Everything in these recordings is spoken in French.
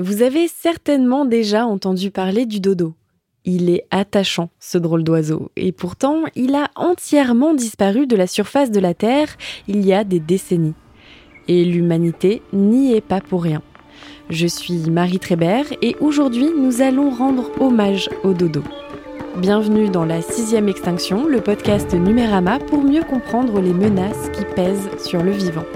Vous avez certainement déjà entendu parler du dodo. Il est attachant, ce drôle d'oiseau, et pourtant, il a entièrement disparu de la surface de la Terre il y a des décennies. Et l'humanité n'y est pas pour rien. Je suis Marie Trébert et aujourd'hui nous allons rendre hommage au dodo. Bienvenue dans la sixième extinction, le podcast Numérama pour mieux comprendre les menaces qui pèsent sur le vivant.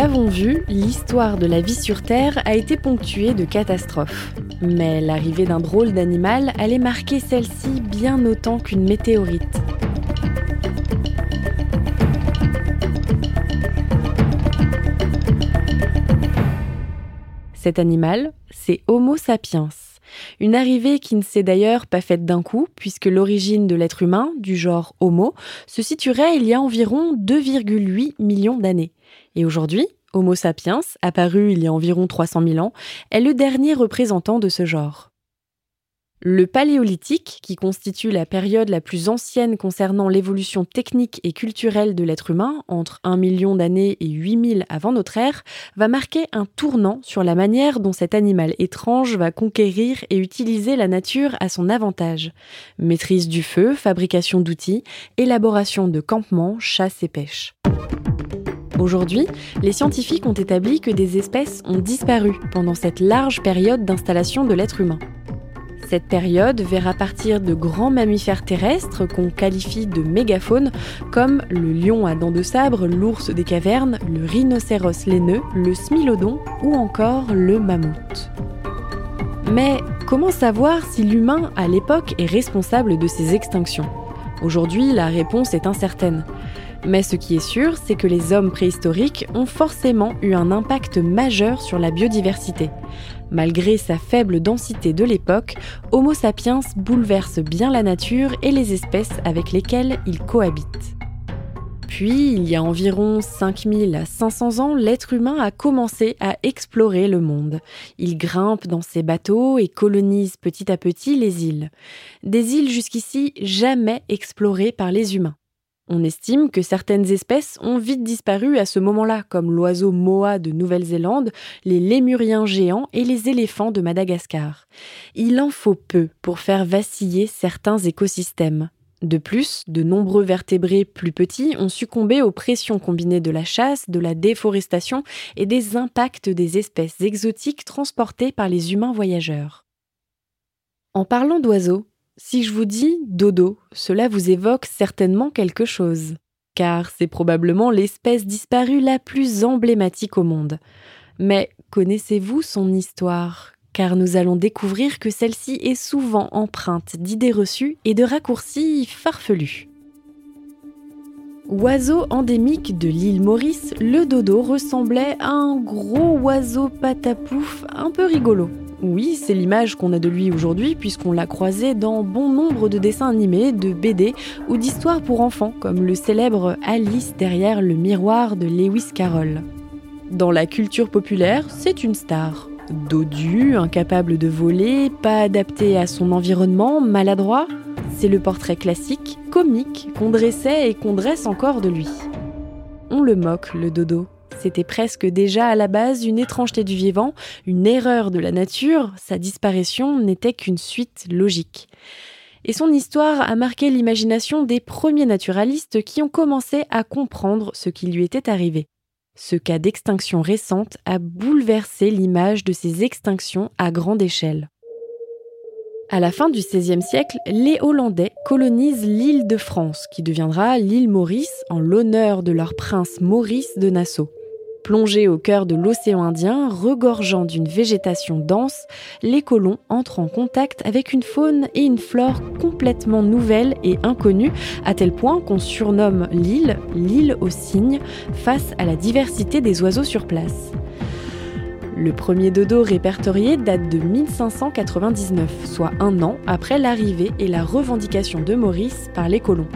L'avons vu, l'histoire de la vie sur Terre a été ponctuée de catastrophes. Mais l'arrivée d'un drôle d'animal allait marquer celle-ci bien autant qu'une météorite. Cet animal, c'est Homo sapiens. Une arrivée qui ne s'est d'ailleurs pas faite d'un coup, puisque l'origine de l'être humain, du genre Homo, se situerait il y a environ 2,8 millions d'années. Et aujourd'hui, Homo sapiens, apparu il y a environ 300 000 ans, est le dernier représentant de ce genre. Le Paléolithique, qui constitue la période la plus ancienne concernant l'évolution technique et culturelle de l'être humain, entre 1 million d'années et 8000 avant notre ère, va marquer un tournant sur la manière dont cet animal étrange va conquérir et utiliser la nature à son avantage. Maîtrise du feu, fabrication d'outils, élaboration de campements, chasse et pêche. Aujourd'hui, les scientifiques ont établi que des espèces ont disparu pendant cette large période d'installation de l'être humain. Cette période verra partir de grands mammifères terrestres qu'on qualifie de mégafaune, comme le lion à dents de sabre, l'ours des cavernes, le rhinocéros laineux, le smilodon ou encore le mammouth. Mais comment savoir si l'humain à l'époque est responsable de ces extinctions? Aujourd'hui, la réponse est incertaine. Mais ce qui est sûr, c'est que les hommes préhistoriques ont forcément eu un impact majeur sur la biodiversité. Malgré sa faible densité de l'époque, Homo sapiens bouleverse bien la nature et les espèces avec lesquelles il cohabite. Puis, il y a environ 5000 à 500 ans, l'être humain a commencé à explorer le monde. Il grimpe dans ses bateaux et colonise petit à petit les îles. Des îles jusqu'ici jamais explorées par les humains. On estime que certaines espèces ont vite disparu à ce moment-là, comme l'oiseau moa de Nouvelle-Zélande, les lémuriens géants et les éléphants de Madagascar. Il en faut peu pour faire vaciller certains écosystèmes. De plus, de nombreux vertébrés plus petits ont succombé aux pressions combinées de la chasse, de la déforestation et des impacts des espèces exotiques transportées par les humains voyageurs. En parlant d'oiseaux, si je vous dis dodo, cela vous évoque certainement quelque chose, car c'est probablement l'espèce disparue la plus emblématique au monde. Mais connaissez-vous son histoire? Car nous allons découvrir que celle-ci est souvent empreinte d'idées reçues et de raccourcis farfelus. Oiseau endémique de l'île Maurice, le dodo ressemblait à un gros oiseau patapouf un peu rigolo. Oui, c'est l'image qu'on a de lui aujourd'hui puisqu'on l'a croisé dans bon nombre de dessins animés, de BD ou d'histoires pour enfants comme le célèbre Alice derrière le miroir de Lewis Carroll. Dans la culture populaire, c'est une star. Dodu, incapable de voler, pas adapté à son environnement, maladroit, c'est le portrait classique, comique, qu'on dressait et qu'on dresse encore de lui. On le moque, le dodo. C'était presque déjà à la base une étrangeté du vivant, une erreur de la nature, sa disparition n'était qu'une suite logique. Et son histoire a marqué l'imagination des premiers naturalistes qui ont commencé à comprendre ce qui lui était arrivé. Ce cas d'extinction récente a bouleversé l'image de ces extinctions à grande échelle. À la fin du XVIe siècle, les Hollandais colonisent l'île de France, qui deviendra l'île Maurice en l'honneur de leur prince Maurice de Nassau. Plongés au cœur de l'océan Indien, regorgeant d'une végétation dense, les colons entrent en contact avec une faune et une flore complètement nouvelles et inconnues, à tel point qu'on surnomme l'île l'île aux cygnes face à la diversité des oiseaux sur place. Le premier dodo répertorié date de 1599, soit un an après l'arrivée et la revendication de Maurice par les colons.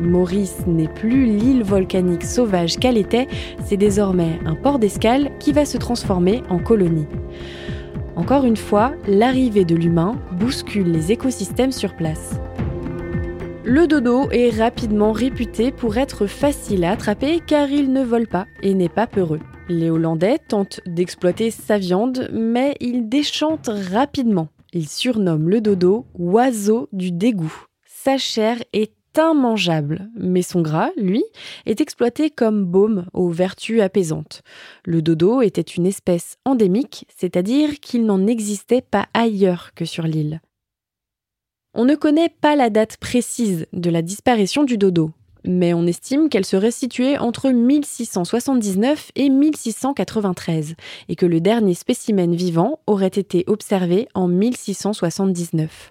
Maurice n'est plus l'île volcanique sauvage qu'elle était, c'est désormais un port d'escale qui va se transformer en colonie. Encore une fois, l'arrivée de l'humain bouscule les écosystèmes sur place. Le dodo est rapidement réputé pour être facile à attraper car il ne vole pas et n'est pas peureux. Les Hollandais tentent d'exploiter sa viande, mais ils déchantent rapidement. Ils surnomment le dodo oiseau du dégoût. Sa chair est immangeable, mais son gras, lui, est exploité comme baume aux vertus apaisantes. Le dodo était une espèce endémique, c'est-à-dire qu'il n'en existait pas ailleurs que sur l'île. On ne connaît pas la date précise de la disparition du dodo, mais on estime qu'elle serait située entre 1679 et 1693 et que le dernier spécimen vivant aurait été observé en 1679.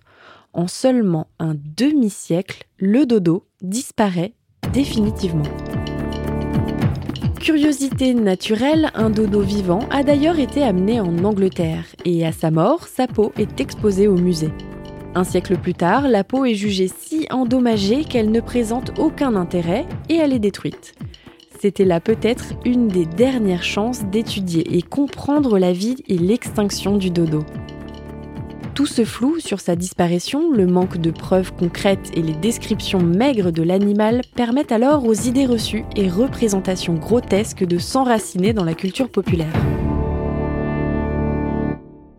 En seulement un demi-siècle, le dodo disparaît définitivement. Curiosité naturelle, un dodo vivant a d'ailleurs été amené en Angleterre et à sa mort, sa peau est exposée au musée. Un siècle plus tard, la peau est jugée si endommagée qu'elle ne présente aucun intérêt et elle est détruite. C'était là peut-être une des dernières chances d'étudier et comprendre la vie et l'extinction du dodo. Tout ce flou sur sa disparition, le manque de preuves concrètes et les descriptions maigres de l'animal permettent alors aux idées reçues et représentations grotesques de s'enraciner dans la culture populaire.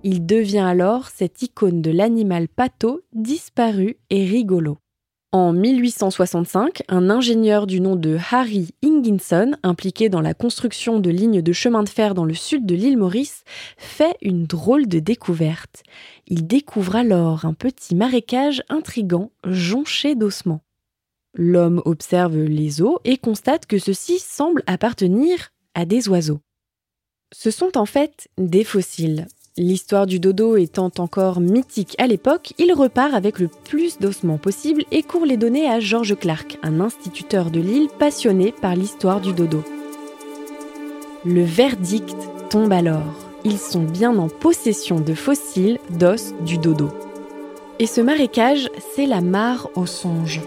Il devient alors cette icône de l'animal pâteau disparu et rigolo. En 1865, un ingénieur du nom de Harry Inginson, impliqué dans la construction de lignes de chemin de fer dans le sud de l'île Maurice, fait une drôle de découverte. Il découvre alors un petit marécage intrigant, jonché d'ossements. L'homme observe les os et constate que ceux-ci semblent appartenir à des oiseaux. Ce sont en fait des fossiles, L'histoire du dodo étant encore mythique à l'époque, il repart avec le plus d'ossements possible et court les donner à George Clark, un instituteur de l'île passionné par l'histoire du dodo. Le verdict tombe alors. Ils sont bien en possession de fossiles d'os du dodo. Et ce marécage, c'est la mare au songe.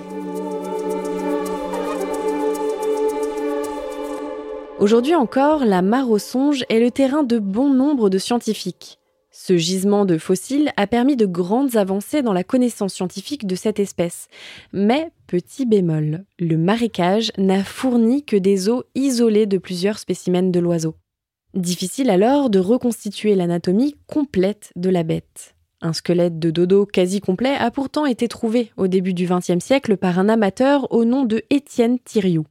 Aujourd'hui encore, la mare au songe est le terrain de bon nombre de scientifiques. Ce gisement de fossiles a permis de grandes avancées dans la connaissance scientifique de cette espèce. Mais, petit bémol, le marécage n'a fourni que des os isolés de plusieurs spécimens de l'oiseau. Difficile alors de reconstituer l'anatomie complète de la bête. Un squelette de dodo quasi complet a pourtant été trouvé au début du XXe siècle par un amateur au nom de Étienne Thiriou.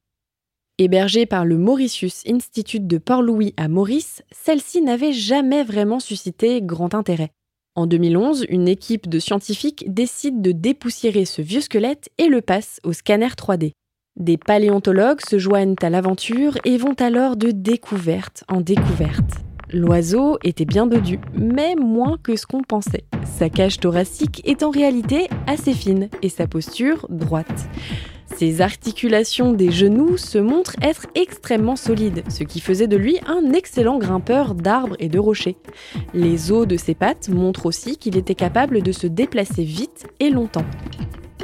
Hébergée par le Mauritius Institute de Port-Louis à Maurice, celle-ci n'avait jamais vraiment suscité grand intérêt. En 2011, une équipe de scientifiques décide de dépoussiérer ce vieux squelette et le passe au scanner 3D. Des paléontologues se joignent à l'aventure et vont alors de découverte en découverte. L'oiseau était bien dodu, mais moins que ce qu'on pensait. Sa cage thoracique est en réalité assez fine et sa posture droite. Ses articulations des genoux se montrent être extrêmement solides, ce qui faisait de lui un excellent grimpeur d'arbres et de rochers. Les os de ses pattes montrent aussi qu'il était capable de se déplacer vite et longtemps.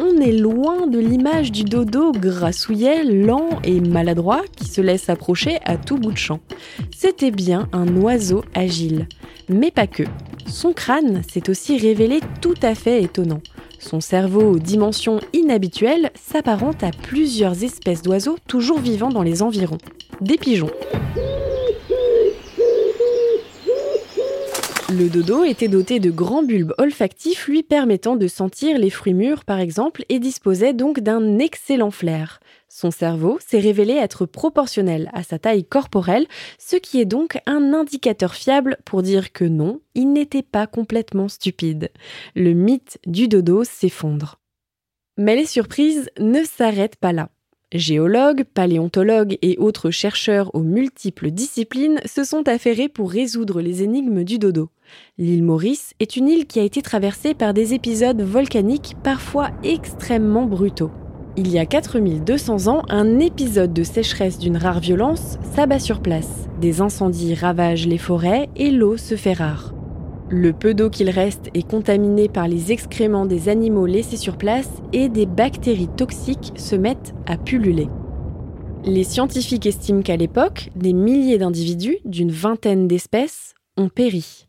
On est loin de l'image du dodo grassouillet, lent et maladroit qui se laisse approcher à tout bout de champ. C'était bien un oiseau agile. Mais pas que. Son crâne s'est aussi révélé tout à fait étonnant. Son cerveau aux dimensions inhabituelles s'apparente à plusieurs espèces d'oiseaux toujours vivant dans les environs. Des pigeons. Le dodo était doté de grands bulbes olfactifs lui permettant de sentir les fruits mûrs par exemple et disposait donc d'un excellent flair. Son cerveau s'est révélé être proportionnel à sa taille corporelle, ce qui est donc un indicateur fiable pour dire que non, il n'était pas complètement stupide. Le mythe du dodo s'effondre. Mais les surprises ne s'arrêtent pas là. Géologues, paléontologues et autres chercheurs aux multiples disciplines se sont affairés pour résoudre les énigmes du dodo. L'île Maurice est une île qui a été traversée par des épisodes volcaniques parfois extrêmement brutaux. Il y a 4200 ans, un épisode de sécheresse d'une rare violence s'abat sur place. Des incendies ravagent les forêts et l'eau se fait rare. Le peu d'eau qu'il reste est contaminé par les excréments des animaux laissés sur place et des bactéries toxiques se mettent à pulluler. Les scientifiques estiment qu'à l'époque, des milliers d'individus, d'une vingtaine d'espèces, ont péri.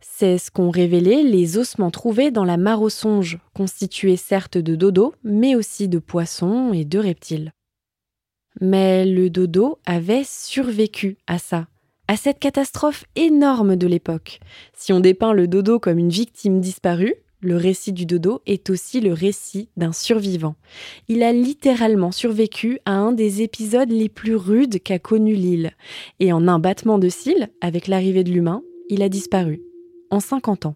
C'est ce qu'ont révélé les ossements trouvés dans la mare aux songes, constitués certes de dodo, mais aussi de poissons et de reptiles. Mais le dodo avait survécu à ça à cette catastrophe énorme de l'époque. Si on dépeint le dodo comme une victime disparue, le récit du dodo est aussi le récit d'un survivant. Il a littéralement survécu à un des épisodes les plus rudes qu'a connu l'île. Et en un battement de cils, avec l'arrivée de l'humain, il a disparu. En 50 ans.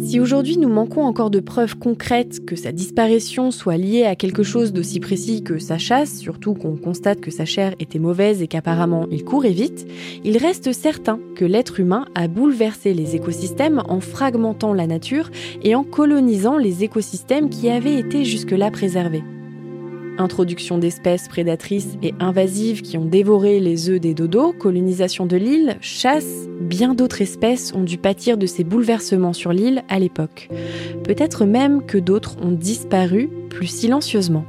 Si aujourd'hui nous manquons encore de preuves concrètes que sa disparition soit liée à quelque chose d'aussi précis que sa chasse, surtout qu'on constate que sa chair était mauvaise et qu'apparemment il courait vite, il reste certain que l'être humain a bouleversé les écosystèmes en fragmentant la nature et en colonisant les écosystèmes qui avaient été jusque-là préservés. Introduction d'espèces prédatrices et invasives qui ont dévoré les œufs des dodos, colonisation de l'île, chasse, bien d'autres espèces ont dû pâtir de ces bouleversements sur l'île à l'époque. Peut-être même que d'autres ont disparu plus silencieusement.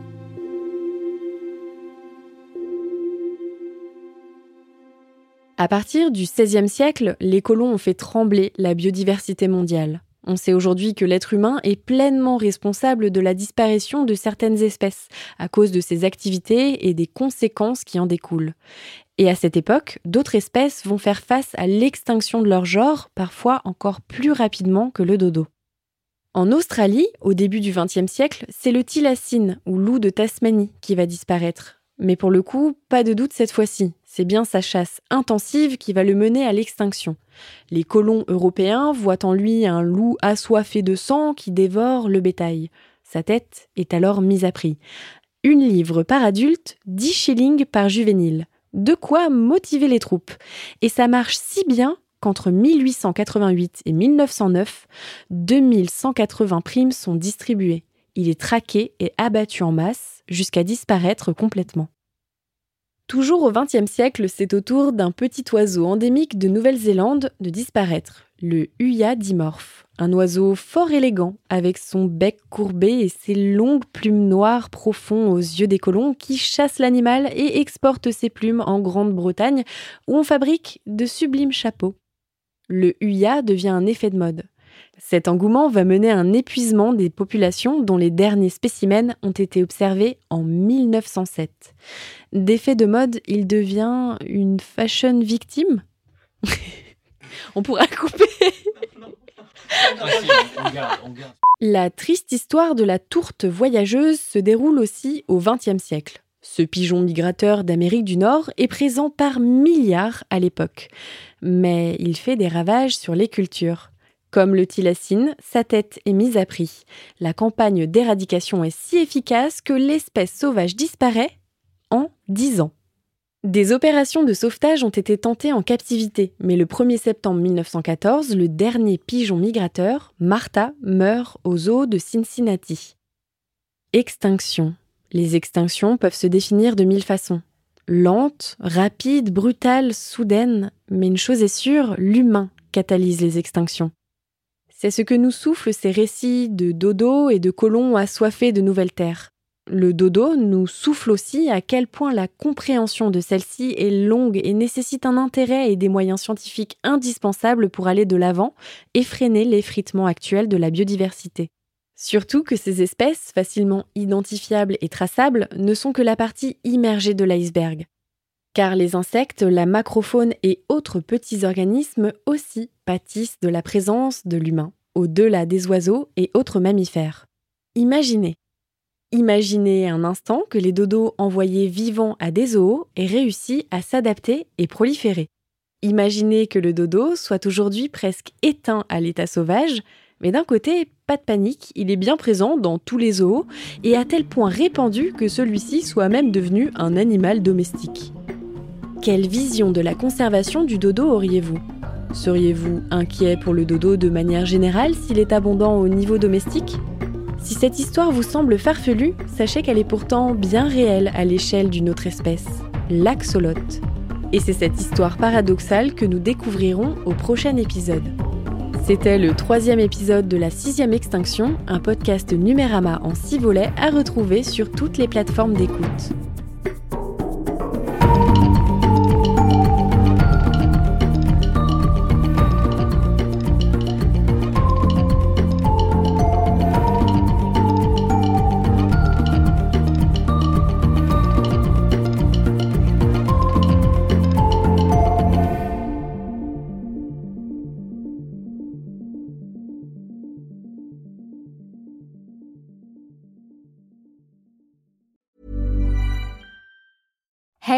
À partir du XVIe siècle, les colons ont fait trembler la biodiversité mondiale. On sait aujourd'hui que l'être humain est pleinement responsable de la disparition de certaines espèces à cause de ses activités et des conséquences qui en découlent. Et à cette époque, d'autres espèces vont faire face à l'extinction de leur genre, parfois encore plus rapidement que le dodo. En Australie, au début du XXe siècle, c'est le thylacine ou loup de Tasmanie qui va disparaître. Mais pour le coup, pas de doute cette fois-ci, c'est bien sa chasse intensive qui va le mener à l'extinction. Les colons européens voient en lui un loup assoiffé de sang qui dévore le bétail. Sa tête est alors mise à prix. Une livre par adulte, 10 shillings par juvénile. De quoi motiver les troupes. Et ça marche si bien qu'entre 1888 et 1909, 2180 primes sont distribuées. Il est traqué et abattu en masse jusqu'à disparaître complètement. Toujours au XXe siècle, c'est au tour d'un petit oiseau endémique de Nouvelle-Zélande de disparaître, le Huya dimorphe. Un oiseau fort élégant, avec son bec courbé et ses longues plumes noires profondes aux yeux des colons qui chassent l'animal et exportent ses plumes en Grande-Bretagne, où on fabrique de sublimes chapeaux. Le Huya devient un effet de mode. Cet engouement va mener à un épuisement des populations dont les derniers spécimens ont été observés en 1907. D'effet de mode, il devient une fashion victime? On pourra couper La triste histoire de la tourte voyageuse se déroule aussi au XXe siècle. Ce pigeon migrateur d'Amérique du Nord est présent par milliards à l'époque, mais il fait des ravages sur les cultures. Comme le thylacine, sa tête est mise à prix. La campagne d'éradication est si efficace que l'espèce sauvage disparaît en 10 ans. Des opérations de sauvetage ont été tentées en captivité, mais le 1er septembre 1914, le dernier pigeon migrateur, Martha, meurt aux eaux de Cincinnati. Extinction. Les extinctions peuvent se définir de mille façons. Lente, rapide, brutale, soudaine, mais une chose est sûre, l'humain catalyse les extinctions. C'est ce que nous soufflent ces récits de dodo et de colons assoiffés de nouvelles terres. Le dodo nous souffle aussi à quel point la compréhension de celle-ci est longue et nécessite un intérêt et des moyens scientifiques indispensables pour aller de l'avant et freiner l'effritement actuel de la biodiversité. Surtout que ces espèces, facilement identifiables et traçables, ne sont que la partie immergée de l'iceberg. car les insectes, la macrofaune et autres petits organismes aussi pâtissent de la présence de l'humain, au-delà des oiseaux et autres mammifères. Imaginez. Imaginez un instant que les dodos envoyés vivants à des zoos aient réussi à s'adapter et proliférer. Imaginez que le dodo soit aujourd'hui presque éteint à l'état sauvage, mais d'un côté, pas de panique, il est bien présent dans tous les zoos et à tel point répandu que celui-ci soit même devenu un animal domestique. Quelle vision de la conservation du dodo auriez-vous? Seriez-vous inquiet pour le dodo de manière générale s'il est abondant au niveau domestique? Si cette histoire vous semble farfelue, sachez qu'elle est pourtant bien réelle à l'échelle d'une autre espèce, l'axolote. Et c'est cette histoire paradoxale que nous découvrirons au prochain épisode. C'était le troisième épisode de la sixième extinction, un podcast Numérama en six volets à retrouver sur toutes les plateformes d'écoute.